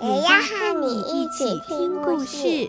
也要和你一起听故事。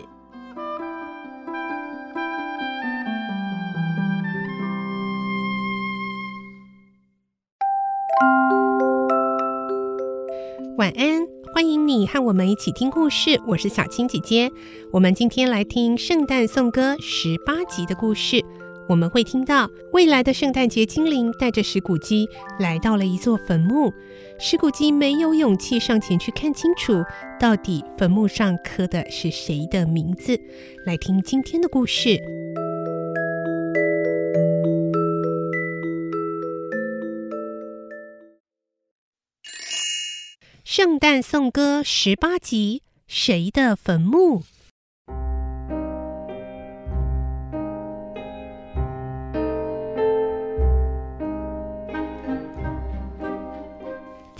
晚安，欢迎你和我们一起听故事。我是小青姐姐。我们今天来听《圣诞颂歌》十八集的故事。我们会听到未来的圣诞节精灵带着史古基来到了一座坟墓。史古基没有勇气上前去看清楚，到底坟墓上刻的是谁的名字。来听今天的故事。圣诞颂歌十八集：谁的坟墓？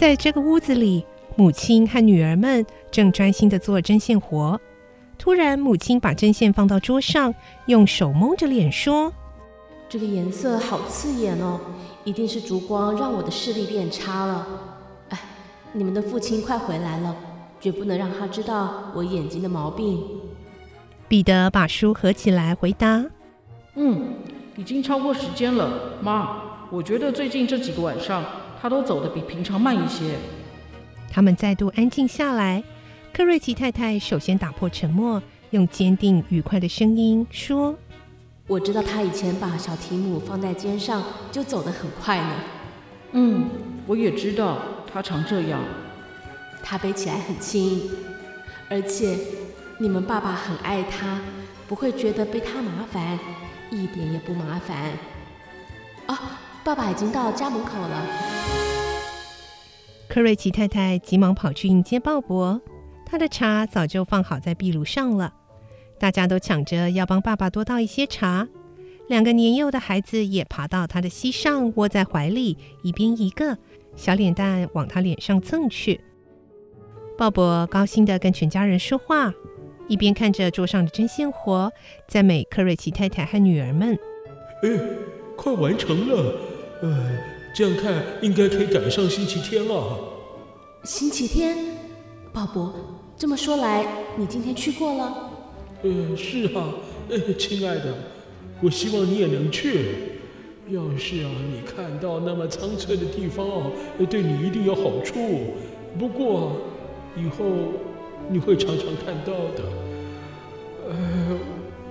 在这个屋子里，母亲和女儿们正专心地做针线活。突然，母亲把针线放到桌上，用手蒙着脸说：“这个颜色好刺眼哦，一定是烛光让我的视力变差了。”你们的父亲快回来了，绝不能让他知道我眼睛的毛病。彼得把书合起来，回答：“嗯，已经超过时间了，妈。我觉得最近这几个晚上，他都走得比平常慢一些。”他们再度安静下来。克瑞奇太太首先打破沉默，用坚定愉快的声音说：“我知道他以前把小提姆放在肩上就走得很快呢。”“嗯，我也知道。”他常这样，他背起来很轻，而且你们爸爸很爱他，不会觉得背他麻烦，一点也不麻烦。啊，爸爸已经到家门口了。克瑞奇太太急忙跑去迎接鲍勃，他的茶早就放好在壁炉上了，大家都抢着要帮爸爸多倒一些茶。两个年幼的孩子也爬到他的膝上，窝在怀里，一边一个。小脸蛋往他脸上蹭去，鲍勃高兴地跟全家人说话，一边看着桌上的针线活，赞美克瑞奇太太和女儿们：“哎，快完成了！呃，这样看应该可以赶上星期天了。”星期天？鲍勃，这么说来，你今天去过了？呃，是啊，呃，亲爱的，我希望你也能去。要是啊，你看到那么苍翠的地方啊，对你一定有好处。不过，以后你会常常看到的。呃，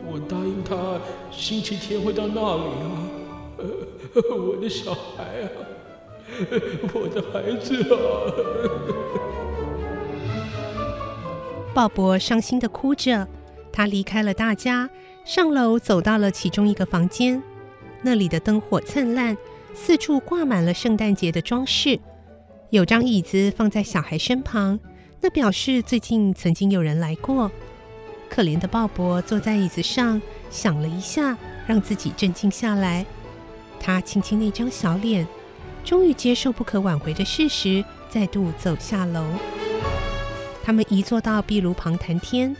我答应他星期天会到那里啊。呃，我的小孩啊，我的孩子啊。鲍勃伤心的哭着，他离开了大家，上楼走到了其中一个房间。那里的灯火灿烂，四处挂满了圣诞节的装饰。有张椅子放在小孩身旁，那表示最近曾经有人来过。可怜的鲍勃坐在椅子上，想了一下，让自己镇静下来。他亲亲那张小脸，终于接受不可挽回的事实，再度走下楼。他们一坐到壁炉旁谈天，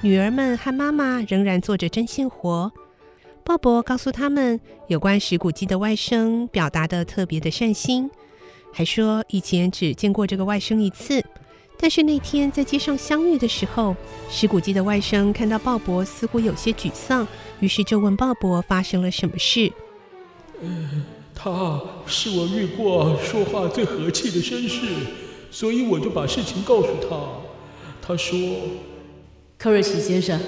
女儿们和妈妈仍然做着针线活。鲍勃告诉他们有关史古基的外甥，表达的特别的善心，还说以前只见过这个外甥一次，但是那天在街上相遇的时候，史古基的外甥看到鲍勃似乎有些沮丧，于是就问鲍勃发生了什么事。嗯，他是我遇过说话最和气的绅士，所以我就把事情告诉他。他说：“克瑞奇先生。”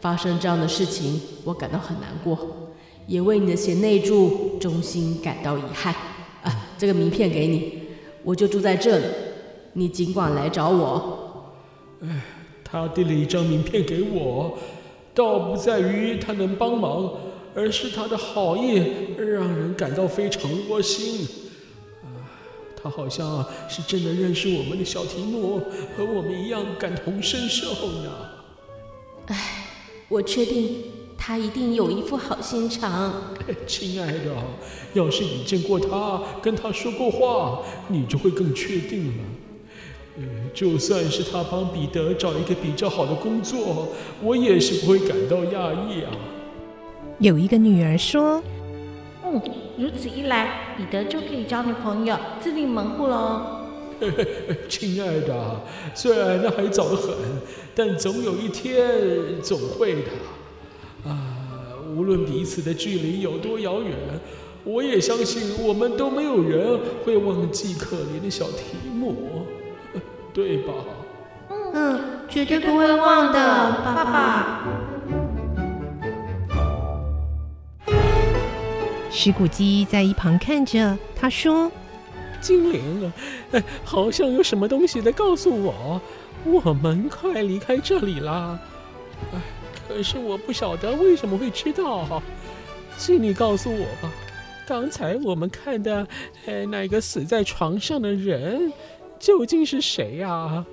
发生这样的事情，我感到很难过，也为你的贤内助衷心感到遗憾。啊，这个名片给你，我就住在这里，你尽管来找我。哎，他递了一张名片给我，倒不在于他能帮忙，而是他的好意让人感到非常窝心。啊，他好像是真的认识我们的小提莫，和我们一样感同身受呢。唉，我确定他一定有一副好心肠。亲爱的，要是你见过他，跟他说过话，你就会更确定了。呃，就算是他帮彼得找一个比较好的工作，我也是不会感到讶异啊。有一个女儿说。嗯，如此一来，彼得就可以交女朋友，自立门户喽。亲爱的，虽然那还早得很，但总有一天总会的。啊，无论彼此的距离有多遥远，我也相信我们都没有人会忘记可怜的小提姆，对吧？嗯，绝对不会忘的，爸爸。石谷鸡在一旁看着，他说：“精灵，哎，好像有什么东西在告诉我，我们快离开这里啦。哎，可是我不晓得为什么会知道，请你告诉我吧，刚才我们看的，哎，那个死在床上的人究竟是谁呀？”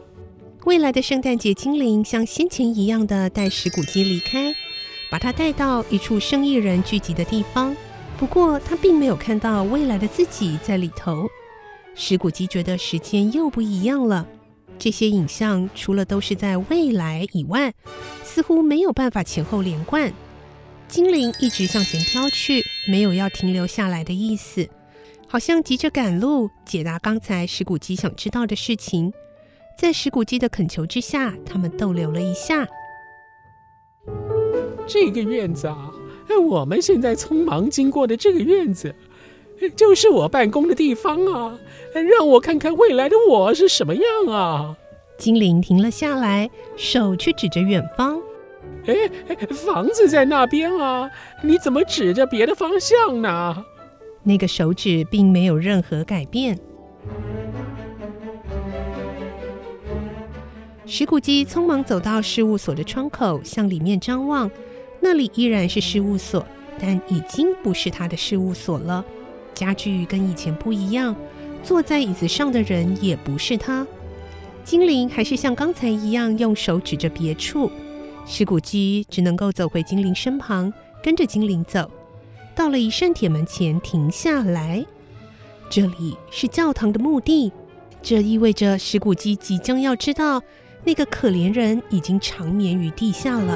未来的圣诞节精灵像先前一样的带石谷鸡离开，把它带到一处生意人聚集的地方。不过他并没有看到未来的自己在里头。石谷基觉得时间又不一样了。这些影像除了都是在未来以外，似乎没有办法前后连贯。精灵一直向前飘去，没有要停留下来的意思，好像急着赶路，解答刚才石谷基想知道的事情。在石谷基的恳求之下，他们逗留了一下。这个院子啊。我们现在匆忙经过的这个院子，就是我办公的地方啊！让我看看未来的我是什么样啊！精灵停了下来，手却指着远方。哎，房子在那边啊！你怎么指着别的方向呢？那个手指并没有任何改变。石谷鸡匆忙走到事务所的窗口，向里面张望。那里依然是事务所，但已经不是他的事务所了。家具跟以前不一样，坐在椅子上的人也不是他。精灵还是像刚才一样用手指着别处。石谷基只能够走回精灵身旁，跟着精灵走，到了一扇铁门前停下来。这里是教堂的墓地，这意味着石谷基即将要知道，那个可怜人已经长眠于地下了。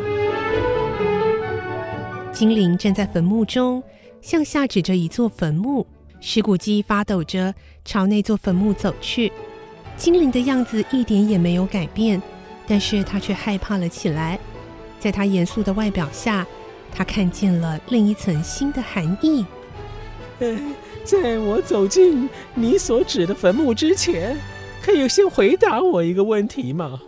精灵站在坟墓中，向下指着一座坟墓。石骨鸡发抖着朝那座坟墓走去。精灵的样子一点也没有改变，但是他却害怕了起来。在他严肃的外表下，他看见了另一层新的含义。呃，在我走进你所指的坟墓之前，可以先回答我一个问题吗？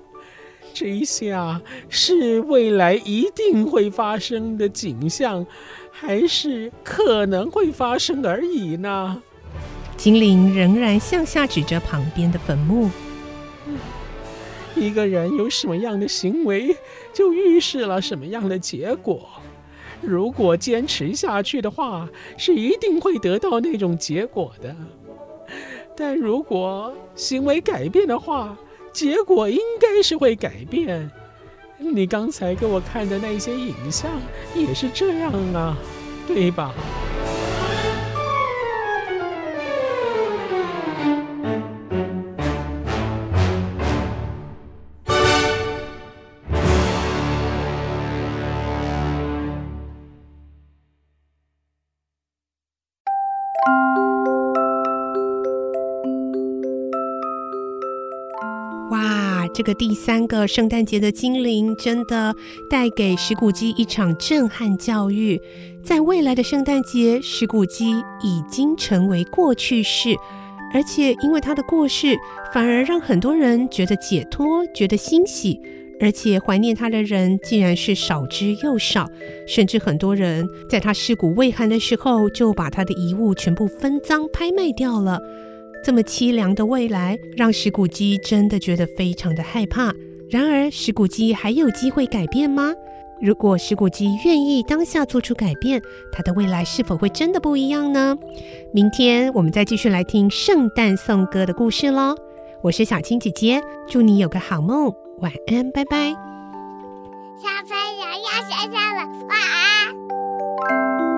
这一下是未来一定会发生的景象，还是可能会发生而已呢？精灵仍然向下指着旁边的坟墓。一个人有什么样的行为，就预示了什么样的结果。如果坚持下去的话，是一定会得到那种结果的。但如果行为改变的话，结果应该是会改变，你刚才给我看的那些影像也是这样啊，对吧？这个第三个圣诞节的精灵真的带给石谷鸡一场震撼教育。在未来的圣诞节，石谷鸡已经成为过去式，而且因为他的过世，反而让很多人觉得解脱，觉得欣喜，而且怀念他的人竟然是少之又少，甚至很多人在他尸骨未寒的时候，就把他的遗物全部分赃拍卖掉了。这么凄凉的未来，让石谷基真的觉得非常的害怕。然而，石谷基还有机会改变吗？如果史古基愿意当下做出改变，他的未来是否会真的不一样呢？明天我们再继续来听圣诞颂歌的故事喽。我是小青姐姐，祝你有个好梦，晚安，拜拜。小朋友要睡觉了，晚安。